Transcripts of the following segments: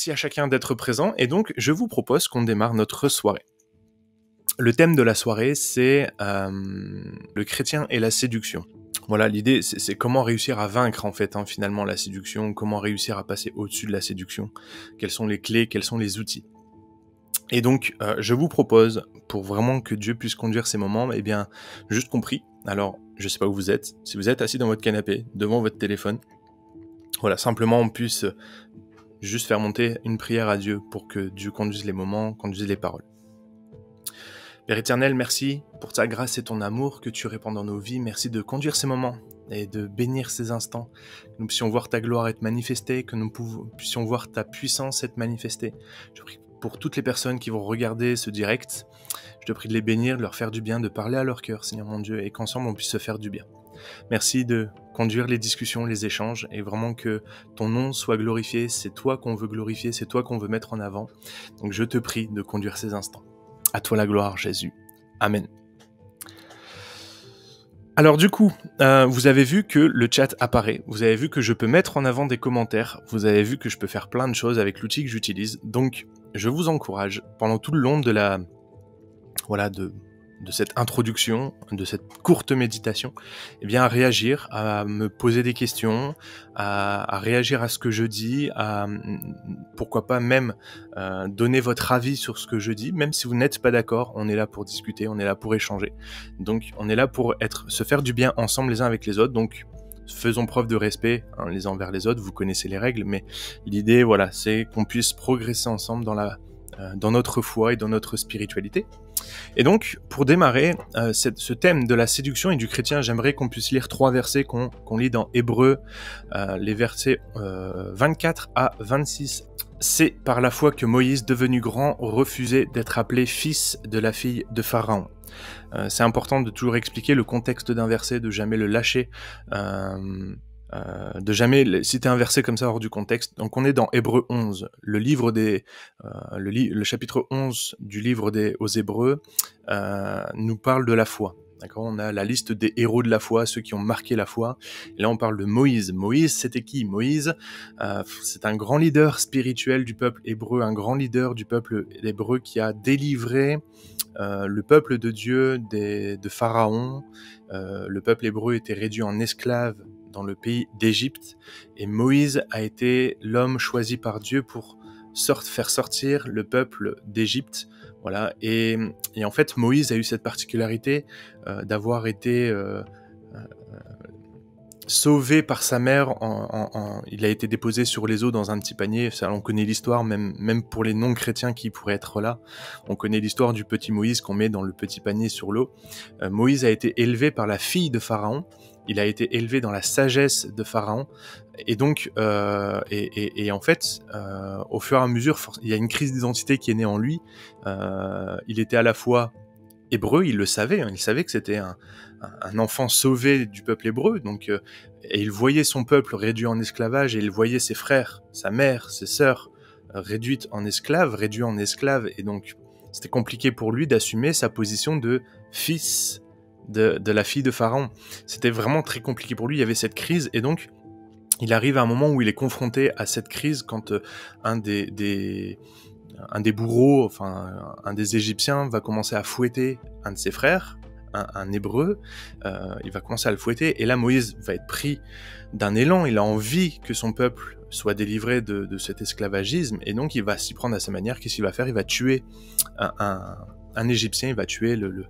merci à chacun d'être présent et donc je vous propose qu'on démarre notre soirée. Le thème de la soirée, c'est euh, le chrétien et la séduction. Voilà, l'idée, c'est comment réussir à vaincre en fait hein, finalement la séduction, comment réussir à passer au-dessus de la séduction, quelles sont les clés, quels sont les outils. Et donc, euh, je vous propose, pour vraiment que Dieu puisse conduire ces moments, eh bien, juste compris. Alors, je sais pas où vous êtes. Si vous êtes assis dans votre canapé, devant votre téléphone, voilà, simplement on puisse juste faire monter une prière à Dieu pour que Dieu conduise les moments, conduise les paroles. Père éternel, merci pour ta grâce et ton amour que tu répands dans nos vies. Merci de conduire ces moments et de bénir ces instants. Que nous puissions voir ta gloire être manifestée, que nous puissions voir ta puissance être manifestée. Je prie pour toutes les personnes qui vont regarder ce direct. Je te prie de les bénir, de leur faire du bien, de parler à leur cœur, Seigneur mon Dieu, et qu'ensemble on puisse se faire du bien. Merci de conduire les discussions, les échanges, et vraiment que ton nom soit glorifié. C'est toi qu'on veut glorifier, c'est toi qu'on veut mettre en avant. Donc je te prie de conduire ces instants. À toi la gloire, Jésus. Amen. Alors du coup, euh, vous avez vu que le chat apparaît, vous avez vu que je peux mettre en avant des commentaires, vous avez vu que je peux faire plein de choses avec l'outil que j'utilise. Donc je vous encourage pendant tout le long de la voilà de de cette introduction, de cette courte méditation, eh bien à réagir, à me poser des questions, à, réagir à ce que je dis, à pourquoi pas même euh, donner votre avis sur ce que je dis, même si vous n'êtes pas d'accord, on est là pour discuter, on est là pour échanger. Donc on est là pour être, se faire du bien ensemble les uns avec les autres. Donc faisons preuve de respect hein, les uns envers les autres. Vous connaissez les règles, mais l'idée, voilà, c'est qu'on puisse progresser ensemble dans la, euh, dans notre foi et dans notre spiritualité. Et donc, pour démarrer euh, ce thème de la séduction et du chrétien, j'aimerais qu'on puisse lire trois versets qu'on lit dans Hébreu, euh, les versets 24 euh, à 26. C'est par la foi que Moïse, devenu grand, refusait d'être appelé fils de la fille de Pharaon. C'est important de toujours expliquer le contexte d'un verset, de jamais le lâcher. Euh, de jamais citer un verset comme ça hors du contexte. Donc on est dans Hébreu 11, le livre des, euh, le, chapitre 11 du livre des aux Hébreux euh, nous parle de la foi. D'accord? On a la liste des héros de la foi, ceux qui ont marqué la foi. Là, on parle de Moïse. Moïse, c'était qui? Moïse, c'est un grand leader spirituel du peuple hébreu, un grand leader du peuple hébreu qui a délivré le peuple de Dieu des, de Pharaon. Le peuple hébreu était réduit en esclave dans le pays d'Égypte, et Moïse a été l'homme choisi par Dieu pour faire sortir le peuple d'Égypte. Voilà, et, en fait, Moïse a eu cette particularité euh, d'avoir été euh, euh, sauvé par sa mère. il a été déposé sur les eaux dans un petit panier. On connaît l'histoire, même, même pour les non-chrétiens qui pourraient être là. On connaît l'histoire du petit Moïse qu'on met dans le petit panier sur l'eau. Moïse a été élevé par la fille de Pharaon il a été élevé dans la sagesse de Pharaon. Et donc, euh, et, en fait, euh, au fur et à mesure, il y a une crise d'identité qui est née en lui. Euh, il était à la fois hébreu, il le savait, hein, il savait que c'était un, enfant sauvé du peuple hébreu, donc et il voyait son peuple réduit en esclavage, et il voyait ses frères, sa mère, ses sœurs réduites en esclaves, réduits en esclaves, et donc c'était compliqué pour lui d'assumer sa position de fils de, la fille de Pharaon. C'était vraiment très compliqué pour lui, il y avait cette crise, et donc il arrive à un moment où il est confronté à cette crise quand euh, un des, un des bourreaux, enfin un des Égyptiens va commencer à fouetter un de ses frères, un, hébreu, euh, il va commencer à le fouetter, et là Moïse va être pris d'un élan, il a envie que son peuple soit délivré de, cet esclavagisme, et donc il va s'y prendre à sa manière, qu'est-ce qu'il va faire? Il va tuer un, un, Égyptien, il va tuer le,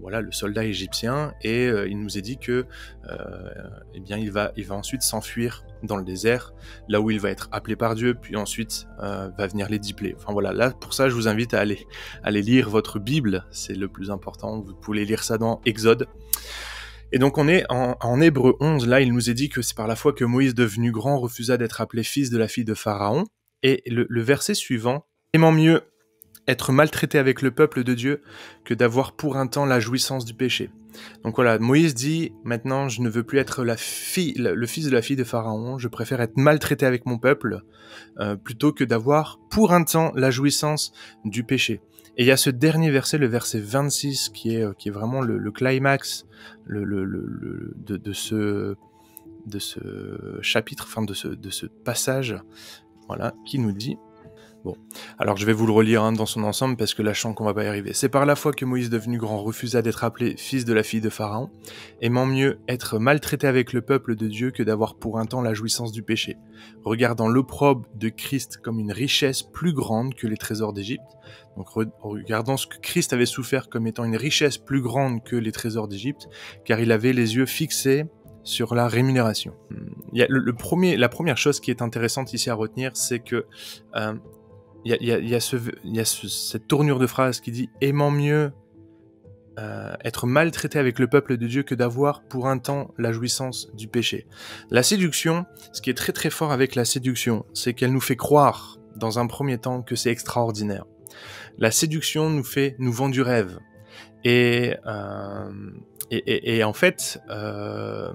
voilà le soldat égyptien et euh, il nous est dit que euh, eh bien il va il va ensuite s'enfuir dans le désert là où il va être appelé par Dieu puis ensuite va venir les dipler. Enfin voilà là pour ça je vous invite à aller aller lire votre Bible. C'est le plus important. Vous pouvez lire ça dans Exode. Et donc on est en, en Hébreu 11, là il nous est dit que c'est par la foi que Moïse devenu grand refusa d'être appelé fils de la fille de Pharaon. Et le, le verset suivant, aimant mieux être maltraité avec le peuple de Dieu que d'avoir pour un temps la jouissance du péché. Donc voilà, Moïse dit maintenant je ne veux plus être la fille, le fils de la fille de Pharaon, je préfère être maltraité avec mon peuple euh, plutôt que d'avoir pour un temps la jouissance du péché. Et il y a ce dernier verset, le verset 26, qui est, euh, qui est vraiment le, climax de, ce, de ce chapitre, enfin de ce, de ce passage, voilà, qui nous dit Bon, alors je vais vous le relire hein, dans son ensemble parce que là je sens qu'on va pas y arriver. C'est par la foi que Moïse devenu grand refusa d'être appelé fils de la fille de Pharaon, aimant mieux être maltraité avec le peuple de Dieu que d'avoir pour un temps la jouissance du péché, regardant l'opprobre de Christ comme une richesse plus grande que les trésors d'Égypte. Donc regardant ce que Christ avait souffert comme étant une richesse plus grande que les trésors d'Égypte, car il avait les yeux fixés sur la rémunération. A le, premier, la première chose qui est intéressante ici à retenir, c'est que euh, il y a, cette tournure de phrase qui dit aimant mieux euh, être maltraité avec le peuple de Dieu que d'avoir pour un temps la jouissance du péché. La séduction, ce qui est très très fort avec la séduction, c'est qu'elle nous fait croire dans un premier temps que c'est extraordinaire. La séduction nous fait nous vend du rêve. Et, euh, et, en fait, euh,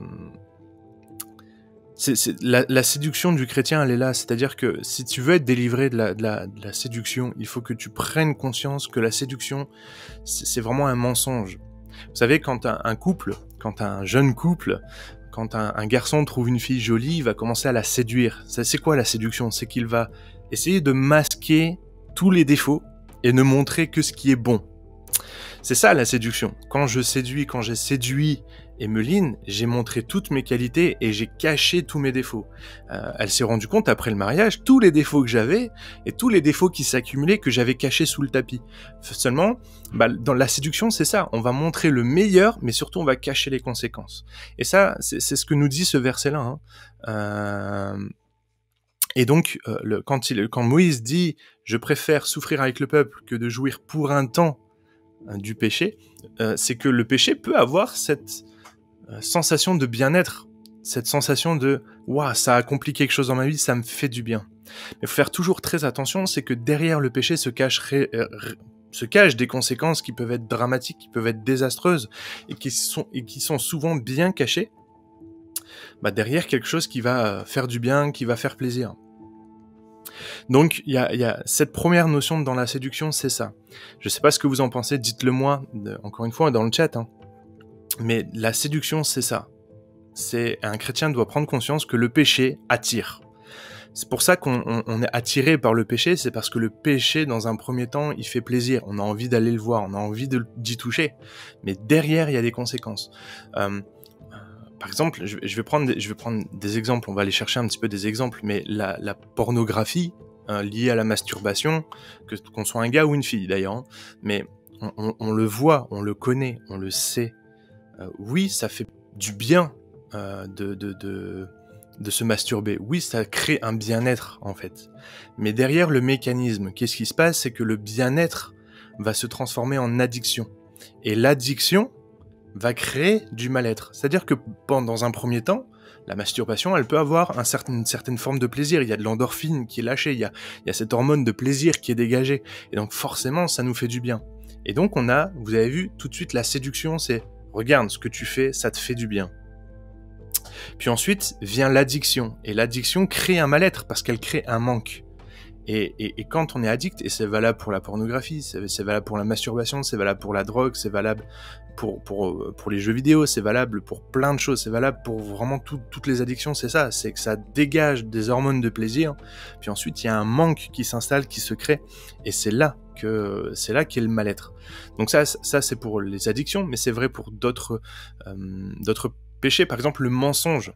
c'est, la, séduction du chrétien, elle est là. C'est-à-dire que si tu veux être délivré de la, séduction, il faut que tu prennes conscience que la séduction, c'est, vraiment un mensonge. Vous savez, quand un, couple, quand un jeune couple, quand un, garçon trouve une fille jolie, il va commencer à la séduire. C'est quoi la séduction? C'est qu'il va essayer de masquer tous les défauts et ne montrer que ce qui est bon. C'est ça la séduction. Quand je séduis, quand j'ai séduit Emeline, j'ai montré toutes mes qualités et j'ai caché tous mes défauts. Euh, elle s'est rendue compte après le mariage, tous les défauts que j'avais et tous les défauts qui s'accumulaient que j'avais cachés sous le tapis. Seulement, bah, dans la séduction, c'est ça. On va montrer le meilleur, mais surtout on va cacher les conséquences. Et ça, c'est ce que nous dit ce verset-là. Hein. Euh, et donc, euh, quand, il, quand Moïse dit « Je préfère souffrir avec le peuple que de jouir pour un temps du péché c'est que le péché peut avoir cette euh, sensation de bien-être, cette sensation de waouh, ça a accompli quelque chose dans ma vie, ça me fait du bien. Mais faut faire toujours très attention, c'est que derrière le péché se cache euh, se cachent des conséquences qui peuvent être dramatiques, qui peuvent être désastreuses et qui sont et qui sont souvent bien cachées. Bah derrière quelque chose qui va faire du bien, qui va faire plaisir. Donc il y a, cette première notion dans la séduction, c'est ça. Je sais pas ce que vous en pensez, dites-le moi, encore une fois dans le chat. Hein. Mais la séduction, c'est ça. C'est un chrétien doit prendre conscience que le péché attire. C'est pour ça qu'on est attiré par le péché, c'est parce que le péché, dans un premier temps, il fait plaisir. On a envie d'aller le voir, on a envie d'y toucher. Mais derrière, il y a des conséquences. Euh, par exemple, je, vais prendre des, je vais prendre des exemples. On va aller chercher un petit peu des exemples. Mais la, pornographie euh, liée à la masturbation, que qu'on soit un gars ou une fille d'ailleurs, hein, mais on le voit, on le connaît, on le sait. Euh, oui, ça fait du bien euh, de, de, de, de, se masturber. Oui, ça crée un bien-être, en fait. Mais derrière le mécanisme, qu'est-ce qui se passe? C'est que le bien-être va se transformer en addiction. Et l'addiction va créer du mal-être. C'est-à-dire que pendant un premier temps, la masturbation, elle peut avoir une certaine forme de plaisir. Il y a de l'endorphine qui est lâchée, il y a, il y a cette hormone de plaisir qui est dégagée. Et donc forcément, ça nous fait du bien. Et donc on a, vous avez vu, tout de suite la séduction, c'est Regarde ce que tu fais, ça te fait du bien. Puis ensuite vient l'addiction. Et l'addiction crée un mal-être parce qu'elle crée un manque. Et, quand on est addict, et c'est valable pour la pornographie, c'est valable pour la masturbation, c'est valable pour la drogue, c'est valable pour, pour, pour les jeux vidéo, c'est valable pour plein de choses, c'est valable pour vraiment toutes les addictions, c'est ça, c'est que ça dégage des hormones de plaisir, puis ensuite il y a un manque qui s'installe, qui se crée, et c'est là que c'est là qu'est le mal-être. Donc ça, ça c'est pour les addictions, mais c'est vrai pour d'autres euh, péchés, par exemple le mensonge.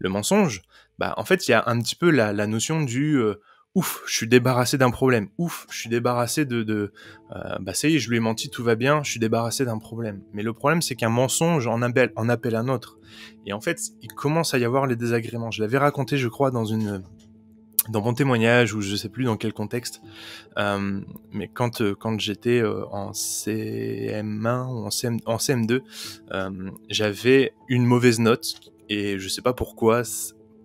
Le mensonge, bah en fait il y a un petit peu la, la notion du euh, ouf, je suis débarrassé d'un problème. Ouf, je suis débarrassé de, de euh, bah ça y est, je lui ai menti, tout va bien, je suis débarrassé d'un problème. Mais le problème, c'est qu'un mensonge en appelle, un autre. Et en fait, il commence à y avoir les désagréments. Je l'avais raconté, je crois, dans une dans mon témoignage ou je sais plus dans quel contexte, euh, mais quand euh, quand j'étais euh, en CM1 ou en, CM, en CM2, euh, j'avais une mauvaise note et je sais pas pourquoi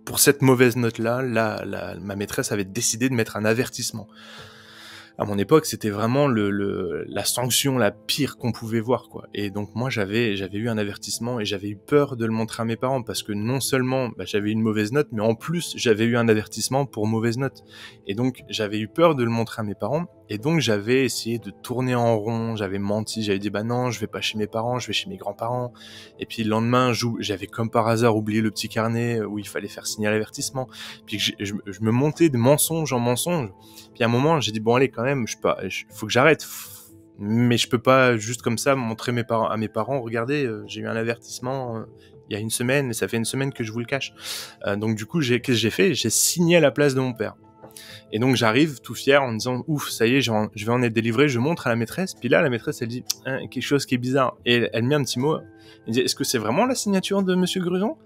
pour cette mauvaise note-là, la, ma maîtresse avait décidé de mettre un avertissement. À mon époque, c'était vraiment le, la sanction la pire qu'on pouvait voir, quoi. Et donc moi, j'avais j'avais eu un avertissement et j'avais eu peur de le montrer à mes parents parce que non seulement bah, j'avais une mauvaise note, mais en plus j'avais eu un avertissement pour mauvaise note. Et donc j'avais eu peur de le montrer à mes parents. Et donc j'avais essayé de tourner en rond, j'avais menti, j'avais dit bah non, je vais pas chez mes parents, je vais chez mes grands-parents. Et puis le lendemain, j'avais comme par hasard oublié le petit carnet où il fallait faire signer l'avertissement. Puis je, me montais de mensonge en mensonge. Puis à un moment, j'ai dit bon allez quand même, je pas, faut que j'arrête. Mais je peux pas juste comme ça montrer mes parents, à mes parents, regardez, euh, j'ai eu un avertissement, euh, il y a une semaine, et ça fait une semaine que je vous le cache. Euh, donc du coup, qu'est-ce que j'ai fait? J'ai signé à la place de mon père. Et donc j'arrive tout fier en disant ouf, ça y est, je vais en être délivré. Je montre à la maîtresse. Puis là, la maîtresse, elle dit hein, quelque chose qui est bizarre. Et elle, met un petit mot. Elle dit est-ce que c'est vraiment la signature de Monsieur Gruson?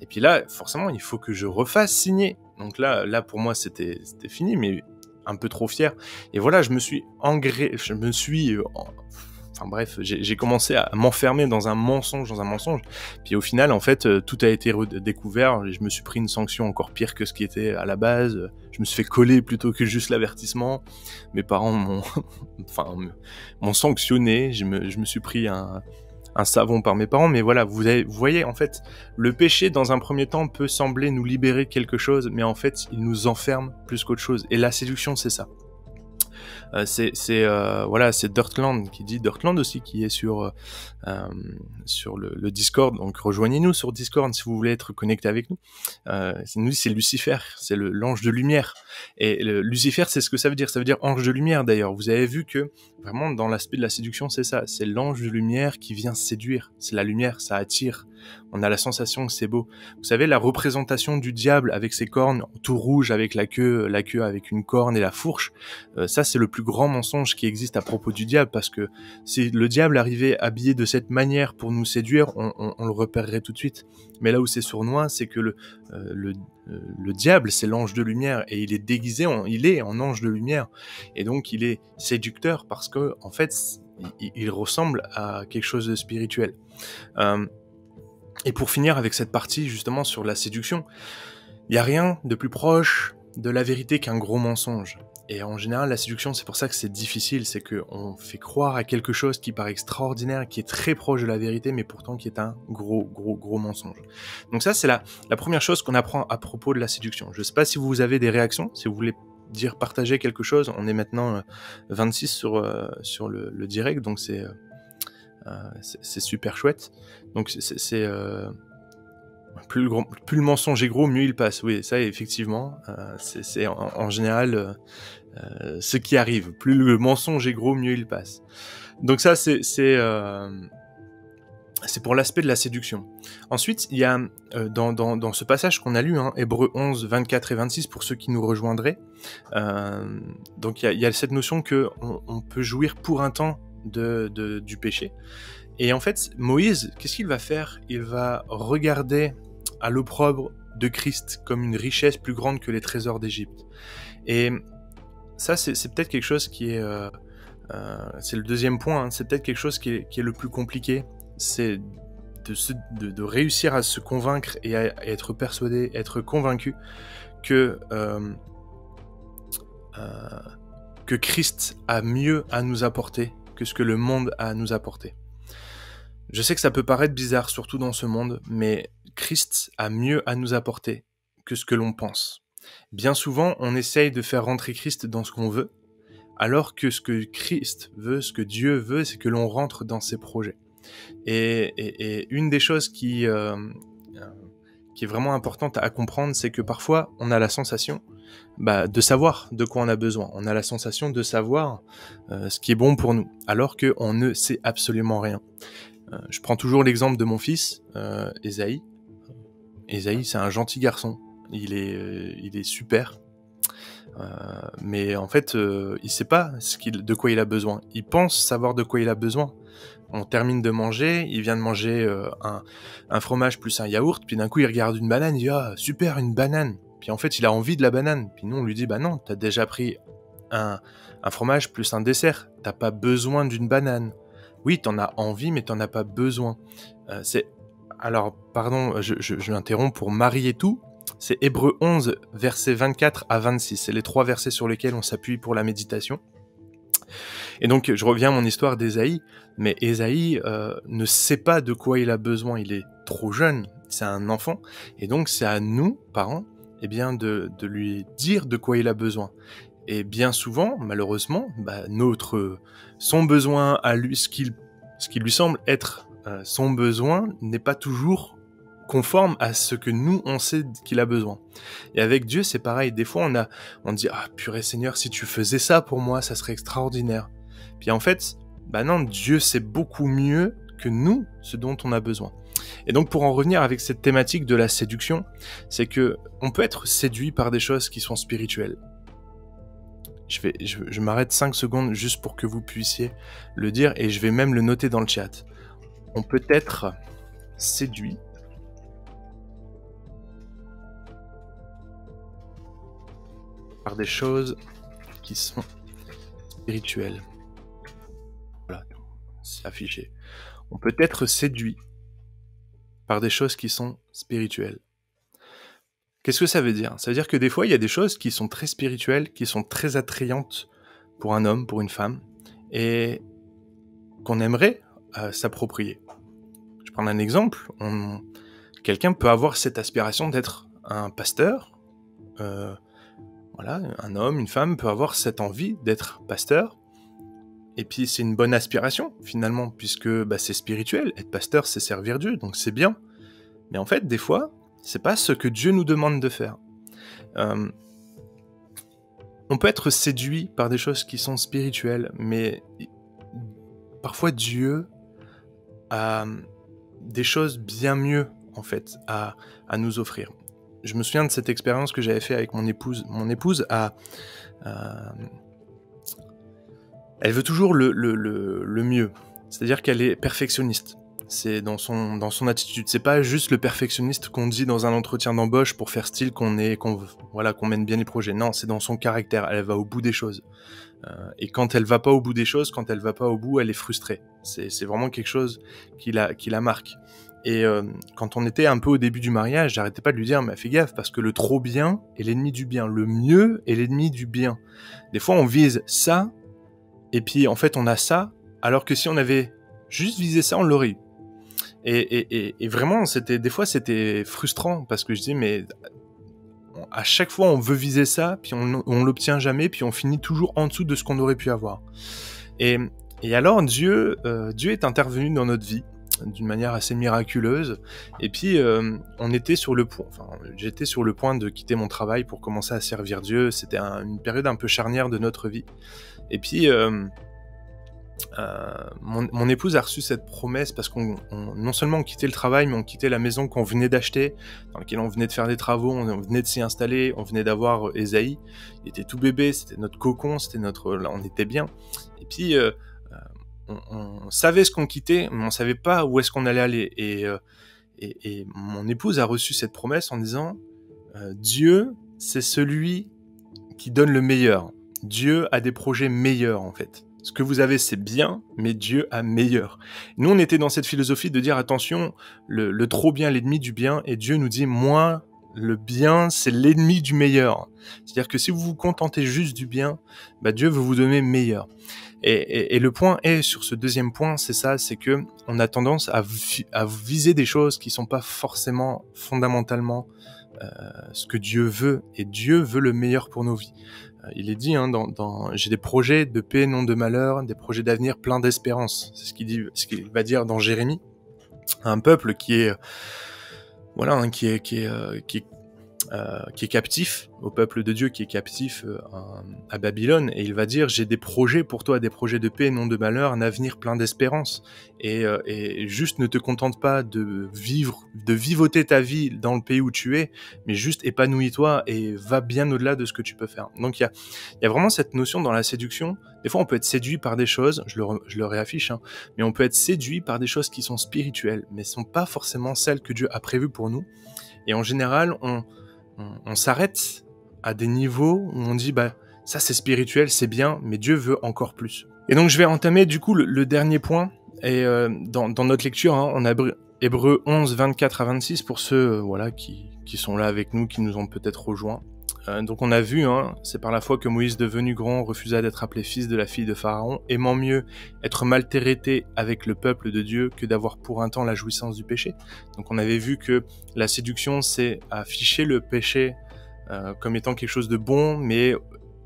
Et puis là, forcément, il faut que je refasse signer. Donc là, là pour moi, c'était fini, mais un peu trop fier. Et voilà, je me suis engré, je me suis euh, Bref, j'ai commencé à m'enfermer dans un mensonge, dans un mensonge. Puis au final, en fait, euh, tout a été découvert. Je me suis pris une sanction encore pire que ce qui était à la base. Je me suis fait coller plutôt que juste l'avertissement. Mes parents m'ont, enfin, m'ont sanctionné. Je me, je me suis pris un, un savon par mes parents, mais voilà, vous, vous voyez, en fait, le péché, dans un premier temps, peut sembler nous libérer quelque chose, mais en fait, il nous enferme plus qu'autre chose. Et la séduction, c'est ça. Euh, c'est euh, voilà, c'est Dirtland qui dit Dirtland aussi qui est sur euh, sur le, Discord. Donc rejoignez-nous sur Discord si vous voulez être connecté avec nous. nous c'est Lucifer, c'est l'ange de lumière. Et le, Lucifer, c'est ce que ça veut dire. Ça veut dire ange de lumière d'ailleurs. Vous avez vu que vraiment dans l'aspect de la séduction, c'est ça. C'est l'ange de lumière qui vient séduire. C'est la lumière, ça attire on a la sensation que c'est beau. Vous savez, la représentation du diable avec ses cornes tout rouge, avec la queue, la queue avec une corne et la fourche, euh, ça c'est le plus grand mensonge qui existe à propos du diable, parce que si le diable arrivait habillé de cette manière pour nous séduire, on, le repérerait tout de suite. Mais là où c'est sournois, c'est que le, euh, euh, le, diable, c'est l'ange de lumière, et il est déguisé, en, il est en ange de lumière, et donc il est séducteur parce que en fait, il, ressemble à quelque chose de spirituel. Et pour finir avec cette partie justement sur la séduction, il n'y a rien de plus proche de la vérité qu'un gros mensonge. Et en général, la séduction, c'est pour ça que c'est difficile, c'est qu'on fait croire à quelque chose qui paraît extraordinaire, qui est très proche de la vérité, mais pourtant qui est un gros, gros, gros mensonge. Donc ça, c'est la, première chose qu'on apprend à propos de la séduction. Je ne sais pas si vous avez des réactions, si vous voulez dire partager quelque chose. On est maintenant 26 euh, sur, euh, sur le, le direct, donc c'est euh, c'est super chouette. Donc c'est euh, plus, le plus le mensonge est gros, mieux il passe. Oui, ça effectivement, euh, c'est en, général ce qui arrive. Plus le mensonge est gros, mieux il passe. Donc ça c'est c'est pour l'aspect de la séduction. Ensuite, il y a dans, dans, ce passage qu'on a lu, hein, Hébreu 11, 24 et 26, pour ceux qui nous rejoindraient, donc il y, a, il y, a, cette notion que on peut jouir pour un temps de, du péché. Et en fait, Moïse, qu'est-ce qu'il va faire? Il va regarder à l'opprobre de Christ comme une richesse plus grande que les trésors d'Égypte. Et ça, c'est peut-être quelque chose qui est... Euh, euh, c'est le deuxième point, hein. c'est peut-être quelque chose qui est, le plus compliqué. C'est de, de, réussir à se convaincre et à, être persuadé, être convaincu que, euh, que Christ a mieux à nous apporter que ce que le monde a à nous apporter. Je sais que ça peut paraître bizarre, surtout dans ce monde, mais Christ a mieux à nous apporter que ce que l'on pense. Bien souvent, on essaye de faire rentrer Christ dans ce qu'on veut, alors que ce que Christ veut, ce que Dieu veut, c'est que l'on rentre dans ses projets. Et, une des choses qui, euh, qui est vraiment importante à comprendre, c'est que parfois, on a la sensation bah, de savoir de quoi on a besoin. On a la sensation de savoir euh, ce qui est bon pour nous, alors qu'on ne sait absolument rien. Euh, je prends toujours l'exemple de mon fils, euh, Esaïe. Esaïe, c'est un gentil garçon. Il est, il est super. mais en fait, il sait pas de quoi il a besoin. Il pense savoir de quoi il a besoin. On termine de manger, il vient de manger un, un, fromage plus un yaourt, puis d'un coup il regarde une banane, il dit ah super une banane. Puis en fait, il a envie de la banane. Puis nous, on lui dit, bah non, t'as déjà pris un, fromage plus un dessert. T'as pas besoin d'une banane. Oui, t'en as envie, mais t'en as pas besoin. Euh, c'est alors, pardon, je, je, l'interromps pour marier tout. C'est Hébreu 11, versets 24 à 26. C'est les trois versets sur lesquels on s'appuie pour la méditation. Et donc, je reviens à mon histoire d'Ésaïe, mais Ésaïe euh, ne sait pas de quoi il a besoin. Il est trop jeune, c'est un enfant, et donc c'est à nous, parents, eh bien de, lui dire de quoi il a besoin. Et bien souvent, malheureusement, bah, notre son besoin à lui, ce, qu'il, ce qui lui semble être euh, son besoin, n'est pas toujours conforme à ce que nous on sait qu'il a besoin. Et avec Dieu, c'est pareil. Des fois, on a, on dit ah purée Seigneur, si tu faisais ça pour moi, ça serait extraordinaire. Puis en fait, bah non, Dieu sait beaucoup mieux que nous ce dont on a besoin. Et donc pour en revenir avec cette thématique de la séduction, c'est que on peut être séduit par des choses qui sont spirituelles. Je, vais, je, m'arrête 5 secondes juste pour que vous puissiez le dire et je vais même le noter dans le chat. On peut être séduit par des choses qui sont spirituelles. On peut être séduit par des choses qui sont spirituelles. Qu'est-ce que ça veut dire? Ça veut dire que des fois, il y a des choses qui sont très spirituelles, qui sont très attrayantes pour un homme, pour une femme, et qu'on aimerait euh, s'approprier. Je prends un exemple. Quelqu'un peut avoir cette aspiration d'être un pasteur. Euh, voilà, un homme, une femme peut avoir cette envie d'être pasteur. Et puis c'est une bonne aspiration finalement, puisque bah, c'est spirituel. Être pasteur, c'est servir Dieu, donc c'est bien. Mais en fait, des fois, c'est pas ce que Dieu nous demande de faire. Euh, on peut être séduit par des choses qui sont spirituelles, mais parfois Dieu a des choses bien mieux en fait à, nous offrir. Je me souviens de cette expérience que j'avais fait avec mon épouse. Mon épouse a, elle veut toujours le, le, mieux. C'est-à-dire qu'elle est perfectionniste. C'est dans son, dans son attitude. C'est pas juste le perfectionniste qu'on dit dans un entretien d'embauche pour faire style qu'on est, qu'on, voilà, qu'on mène bien les projets. Non, c'est dans son caractère. Elle va au bout des choses. Euh, et quand elle va pas au bout des choses, quand elle va pas au bout, elle est frustrée. C'est, c'est vraiment quelque chose qui la, qui la marque. Et euh, quand on était un peu au début du mariage, j'arrêtais pas de lui dire, mais fais gaffe, parce que le trop bien est l'ennemi du bien. Le mieux est l'ennemi du bien. Des fois, on vise ça, et puis en fait on a ça, alors que si on avait juste visé ça, on l'aurait eu. Et, et, vraiment, c'était des fois c'était frustrant parce que je dis mais à chaque fois on veut viser ça, puis on, on l'obtient jamais, puis on finit toujours en dessous de ce qu'on aurait pu avoir. Et, et alors Dieu, euh, Dieu est intervenu dans notre vie d'une manière assez miraculeuse. Et puis euh, on était sur le point, enfin j'étais sur le point de quitter mon travail pour commencer à servir Dieu. C'était une période un peu charnière de notre vie. Et puis, euh, euh, mon, épouse a reçu cette promesse parce qu'on non seulement on quittait le travail, mais on quittait la maison qu'on venait d'acheter, dans laquelle on venait de faire des travaux, on, venait de s'y installer, on venait d'avoir euh, Esaïe. Il était tout bébé, c'était notre cocon, c'était notre, on était bien. Et puis, on, savait ce qu'on quittait, mais on savait pas où est-ce qu'on allait aller. Et, mon épouse a reçu cette promesse en disant Dieu, c'est celui qui donne le meilleur. Dieu a des projets meilleurs en fait. Ce que vous avez, c'est bien, mais Dieu a meilleur. Nous, on était dans cette philosophie de dire attention, le, trop bien, l'ennemi du bien, et Dieu nous dit moi, le bien, c'est l'ennemi du meilleur. C'est-à-dire que si vous vous contentez juste du bien, bah, Dieu veut vous donner meilleur. Et, le point est sur ce deuxième point, c'est ça, c'est que on a tendance à, viser des choses qui sont pas forcément fondamentalement euh, ce que Dieu veut, et Dieu veut le meilleur pour nos vies. Euh, il est dit, hein, dans, j'ai des projets de paix, non de malheur, des projets d'avenir plein d'espérance. C'est ce qu'il dit, ce qu'il va dire dans Jérémie. Un peuple qui est, voilà, hein, qui est, qui est euh, qui est captif, au peuple de Dieu qui est captif euh, à, Babylone, et il va dire j'ai des projets pour toi, des projets de paix, non de malheur, un avenir plein d'espérance. Et, euh, et, juste ne te contente pas de vivre, de vivoter ta vie dans le pays où tu es, mais juste épanouis-toi et va bien au-delà de ce que tu peux faire. Donc il y a, vraiment cette notion dans la séduction. Des fois on peut être séduit par des choses, je le, réaffiche, hein, mais on peut être séduit par des choses qui sont spirituelles, mais sont pas forcément celles que Dieu a prévues pour nous. Et en général, on, on, s'arrête à des niveaux où on dit bah ça c'est spirituel, c'est bien, mais Dieu veut encore plus. Et donc je vais entamer du coup le, dernier point. Et euh, dans, notre lecture, hein, on a Hébreu 11, 24 à 26 pour ceux euh, voilà qui, qui sont là avec nous, qui nous ont peut-être rejoints. Euh, donc on a vu, hein, c'est par la foi que Moïse devenu grand refusa d'être appelé fils de la fille de Pharaon, aimant mieux être maltraité avec le peuple de Dieu que d'avoir pour un temps la jouissance du péché. Donc on avait vu que la séduction c'est afficher le péché euh, comme étant quelque chose de bon, mais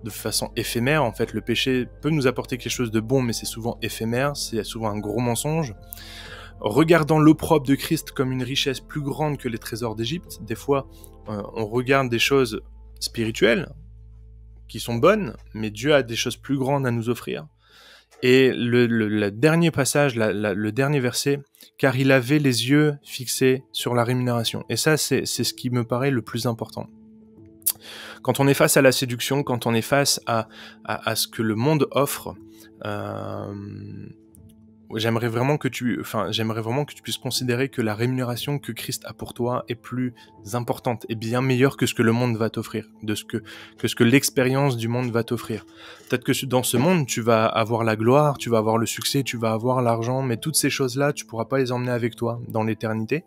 de façon éphémère. En fait, le péché peut nous apporter quelque chose de bon, mais c'est souvent éphémère, c'est souvent un gros mensonge. Regardant l'opprobre de Christ comme une richesse plus grande que les trésors d'Égypte, des fois, euh, on regarde des choses spirituelles qui sont bonnes, mais Dieu a des choses plus grandes à nous offrir. Et le, dernier passage, le dernier verset, car il avait les yeux fixés sur la rémunération. Et ça, c'est ce qui me paraît le plus important. Quand on est face à la séduction, quand on est face à, à, ce que le monde offre, euh, j'aimerais vraiment que tu, enfin, j'aimerais vraiment que tu puisses considérer que la rémunération que Christ a pour toi est plus importante et bien meilleure que ce que le monde va t'offrir, de ce que, que ce que l'expérience du monde va t'offrir. Peut-être que dans ce monde, tu vas avoir la gloire, tu vas avoir le succès, tu vas avoir l'argent, mais toutes ces choses-là, tu pourras pas les emmener avec toi dans l'éternité.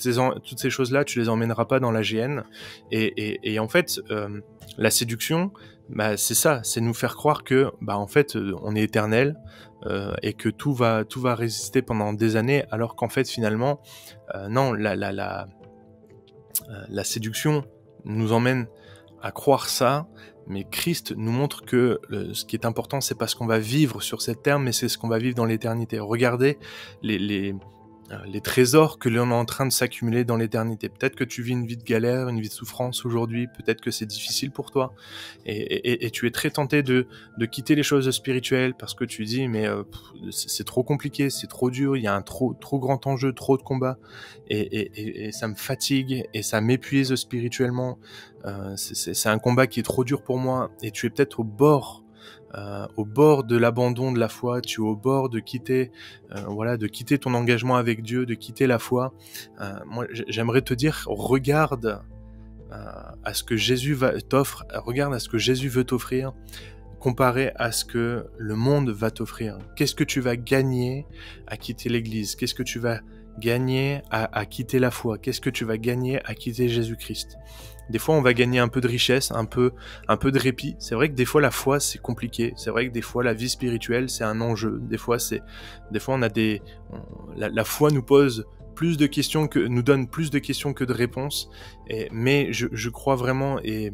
Toutes ces, choses-là, tu les emmèneras pas dans la GN. Et, en fait, euh, la séduction, bah, c'est ça, c'est nous faire croire que, bah, en fait, euh, on est éternel, euh, et que tout va résister pendant des années, alors qu'en fait finalement non, la séduction nous emmène à croire ça, mais Christ nous montre que ce qui est important, c'est pas ce qu'on va vivre sur cette terre, mais c'est ce qu'on va vivre dans l'éternité. Regardez les, les trésors que l'on est en train de s'accumuler dans l'éternité. Peut-être que tu vis une vie de galère, une vie de souffrance aujourd'hui, peut-être que c'est difficile pour toi, et, tu es très tenté de, quitter les choses spirituelles parce que tu dis mais euh, c'est trop compliqué, c'est trop dur, il y a un trop trop grand enjeu, trop de combats, et, ça me fatigue et ça m'épuise spirituellement. Euh, c'est un combat qui est trop dur pour moi, et tu es peut-être au bord euh, au bord de l'abandon de la foi, tu es au bord de quitter, euh, voilà, de quitter ton engagement avec Dieu, de quitter la foi. Euh, moi, j'aimerais te dire, regarde à ce que Jésus t'offre, regarde à ce que Jésus veut t'offrir, comparé à ce que le monde va t'offrir. Qu'est-ce que tu vas gagner à quitter l'Église? Qu'est-ce que tu vas gagner à quitter la foi Qu'est-ce que tu vas gagner à quitter Jésus-Christ? Des fois, on va gagner un peu de richesse, un peu, un peu de répit. C'est vrai que des fois, la foi, c'est compliqué. C'est vrai que des fois, la vie spirituelle, c'est un enjeu. Des fois, c'est, des fois, on a des, la, foi nous pose plus de questions que, nous donne plus de questions que de réponses. Mais je, je crois vraiment et,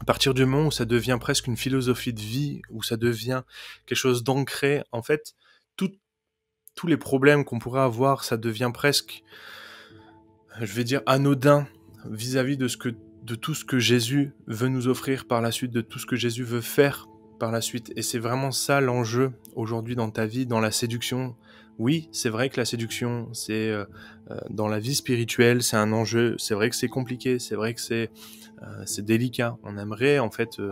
à partir du moment où ça devient presque une philosophie de vie, où ça devient quelque chose d'ancré, en fait, tout, tous les problèmes qu'on pourrait avoir, ça devient presque, je vais dire, anodin vis-à-vis de ce que de tout ce que Jésus veut nous offrir par la suite, de tout ce que Jésus veut faire par la suite. Et c'est vraiment ça l'enjeu aujourd'hui dans ta vie, dans la séduction. Oui, c'est vrai que la séduction, c'est euh, euh, dans la vie spirituelle, c'est un enjeu. C'est vrai que c'est compliqué, c'est vrai que c'est euh, délicat. On aimerait en fait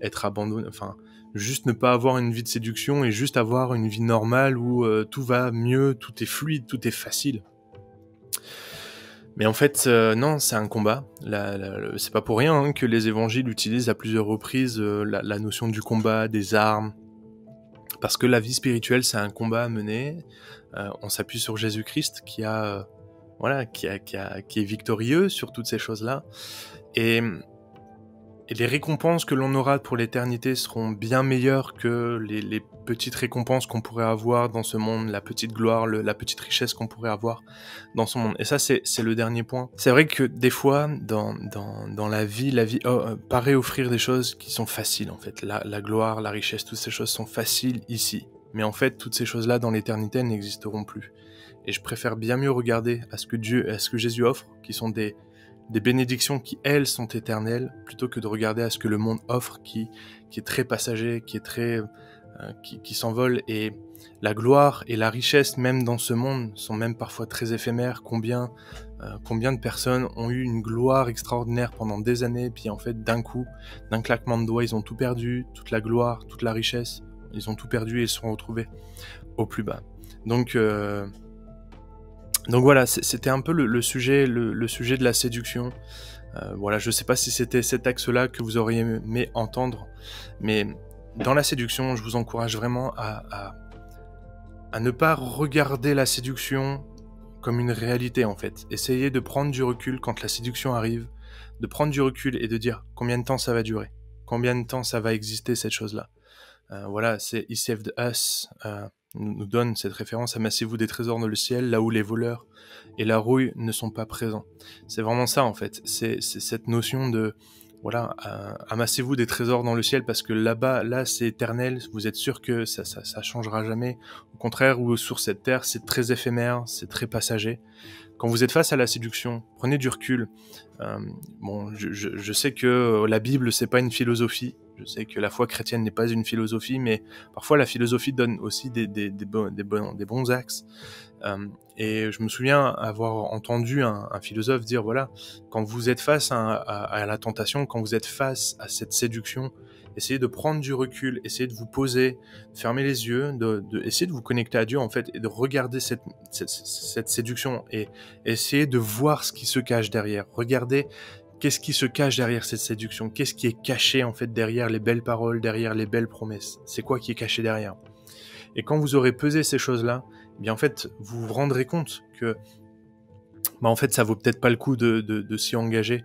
être abandonné, enfin juste ne pas avoir une vie de séduction et juste avoir une vie normale où tout va mieux, tout est fluide, tout est facile. Mais en fait, euh, non, c'est un combat. c'est pas pour rien hein, que les évangiles utilisent à plusieurs reprises euh, la, notion du combat, des armes. Parce que la vie spirituelle, c'est un combat à mener. Euh, on s'appuie sur Jésus-Christ qui a, voilà, qui, a, qui, a, qui est victorieux sur toutes ces choses-là. Et et les récompenses que l'on aura pour l'éternité seront bien meilleures que les, petites récompenses qu'on pourrait avoir dans ce monde, la petite gloire, la petite richesse qu'on pourrait avoir dans ce monde. Et ça, c'est le dernier point. C'est vrai que des fois, dans, la vie, la vie oh, euh, paraît offrir des choses qui sont faciles, en fait. La, la gloire, la richesse, toutes ces choses sont faciles ici. Mais en fait, toutes ces choses-là, dans l'éternité, n'existeront plus. Et je préfère bien mieux regarder à ce que Dieu, à ce que Jésus offre, qui sont des, des bénédictions qui, elles, sont éternelles, plutôt que de regarder à ce que le monde offre, qui, qui est très passager, qui est très, euh, qui, s'envole. Et la gloire et la richesse, même dans ce monde, sont même parfois très éphémères. Combien, euh, combien de personnes ont eu une gloire extraordinaire pendant des années, puis en fait, d'un coup, d'un claquement de doigts, ils ont tout perdu, toute la gloire, toute la richesse, ils ont tout perdu et ils se sont retrouvés au plus bas. Donc, euh, donc voilà, c'était un peu le, sujet, le, sujet de la séduction. Euh, voilà, je sais pas si c'était cet axe-là que vous auriez aimé entendre, mais dans la séduction, je vous encourage vraiment à, à, ne pas regarder la séduction comme une réalité en fait. Essayez de prendre du recul quand la séduction arrive, de prendre du recul et de dire combien de temps ça va durer, combien de temps ça va exister cette chose-là. Euh, voilà, c'est He Saved Us. Euh, nous donne cette référence Amassez-vous des trésors dans le ciel, là où les voleurs et la rouille ne sont pas présents. C'est vraiment ça en fait. C'est cette notion de voilà, amassez-vous des trésors dans le ciel parce que là-bas, là, c'est éternel. Vous êtes sûr que ça, ça, ça changera jamais. Au contraire, ou sur cette terre, c'est très éphémère, c'est très passager. Quand vous êtes face à la séduction, prenez du recul. Euh, bon, je, je, sais que la Bible, c'est pas une philosophie. Je sais que la foi chrétienne n'est pas une philosophie, mais parfois la philosophie donne aussi des, des, des, bons, des, des bons axes. Euh, et je me souviens avoir entendu un, philosophe dire, voilà, quand vous êtes face à, la tentation, quand vous êtes face à cette séduction, essayez de prendre du recul, essayez de vous poser, de fermer les yeux, de, de essayer de vous connecter à Dieu en fait, et de regarder cette, cette, cette séduction et essayer de voir ce qui se cache derrière. Regardez qu'est-ce qui se cache derrière cette séduction, qu'est-ce qui est caché en fait derrière les belles paroles, derrière les belles promesses. C'est quoi qui est caché derrière? Et quand vous aurez pesé ces choses-là, bien en fait, vous vous rendrez compte que bah en fait, ça vaut peut-être pas le coup de, de s'y engager.